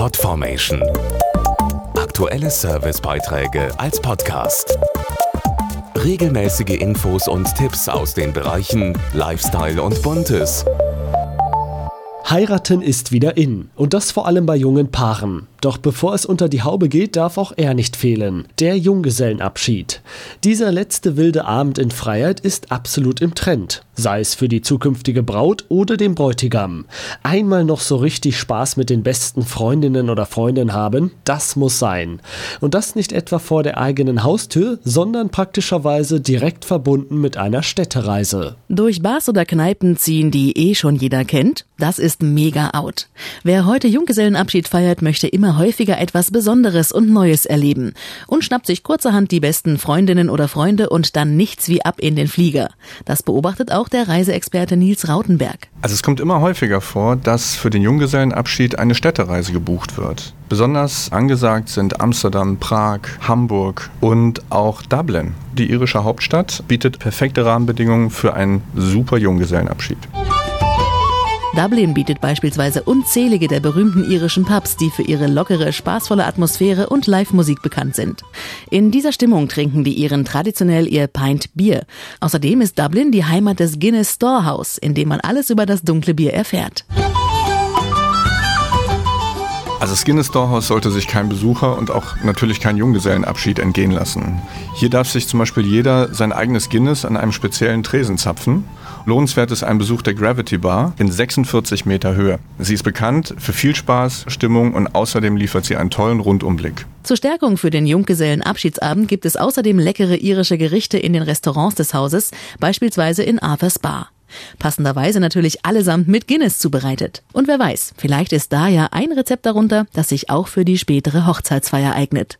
Podformation. Aktuelle Servicebeiträge als Podcast. Regelmäßige Infos und Tipps aus den Bereichen Lifestyle und Buntes. Heiraten ist wieder in. Und das vor allem bei jungen Paaren. Doch bevor es unter die Haube geht, darf auch er nicht fehlen. Der Junggesellenabschied. Dieser letzte wilde Abend in Freiheit ist absolut im Trend. Sei es für die zukünftige Braut oder den Bräutigam. Einmal noch so richtig Spaß mit den besten Freundinnen oder Freunden haben, das muss sein. Und das nicht etwa vor der eigenen Haustür, sondern praktischerweise direkt verbunden mit einer Städtereise. Durch Bars oder Kneipen ziehen, die eh schon jeder kennt, das ist mega out. Wer heute Junggesellenabschied feiert, möchte immer häufiger etwas Besonderes und Neues erleben und schnappt sich kurzerhand die besten Freundinnen oder Freunde und dann nichts wie ab in den Flieger. Das beobachtet auch der Reiseexperte Nils Rautenberg. Also es kommt immer häufiger vor, dass für den Junggesellenabschied eine Städtereise gebucht wird. Besonders angesagt sind Amsterdam, Prag, Hamburg und auch Dublin. Die irische Hauptstadt bietet perfekte Rahmenbedingungen für einen super Junggesellenabschied. Dublin bietet beispielsweise unzählige der berühmten irischen Pubs, die für ihre lockere, spaßvolle Atmosphäre und Live-Musik bekannt sind. In dieser Stimmung trinken die Iren traditionell ihr Pint Bier. Außerdem ist Dublin die Heimat des Guinness Storehouse, in dem man alles über das dunkle Bier erfährt. Also das Guinness Storehouse sollte sich kein Besucher und auch natürlich kein Junggesellenabschied entgehen lassen. Hier darf sich zum Beispiel jeder sein eigenes Guinness an einem speziellen Tresen zapfen. Lohnenswert ist ein Besuch der Gravity Bar in 46 Meter Höhe. Sie ist bekannt für viel Spaß, Stimmung und außerdem liefert sie einen tollen Rundumblick. Zur Stärkung für den Junggesellenabschiedsabend gibt es außerdem leckere irische Gerichte in den Restaurants des Hauses, beispielsweise in Arthur's Bar. Passenderweise natürlich allesamt mit Guinness zubereitet. Und wer weiß, vielleicht ist da ja ein Rezept darunter, das sich auch für die spätere Hochzeitsfeier eignet.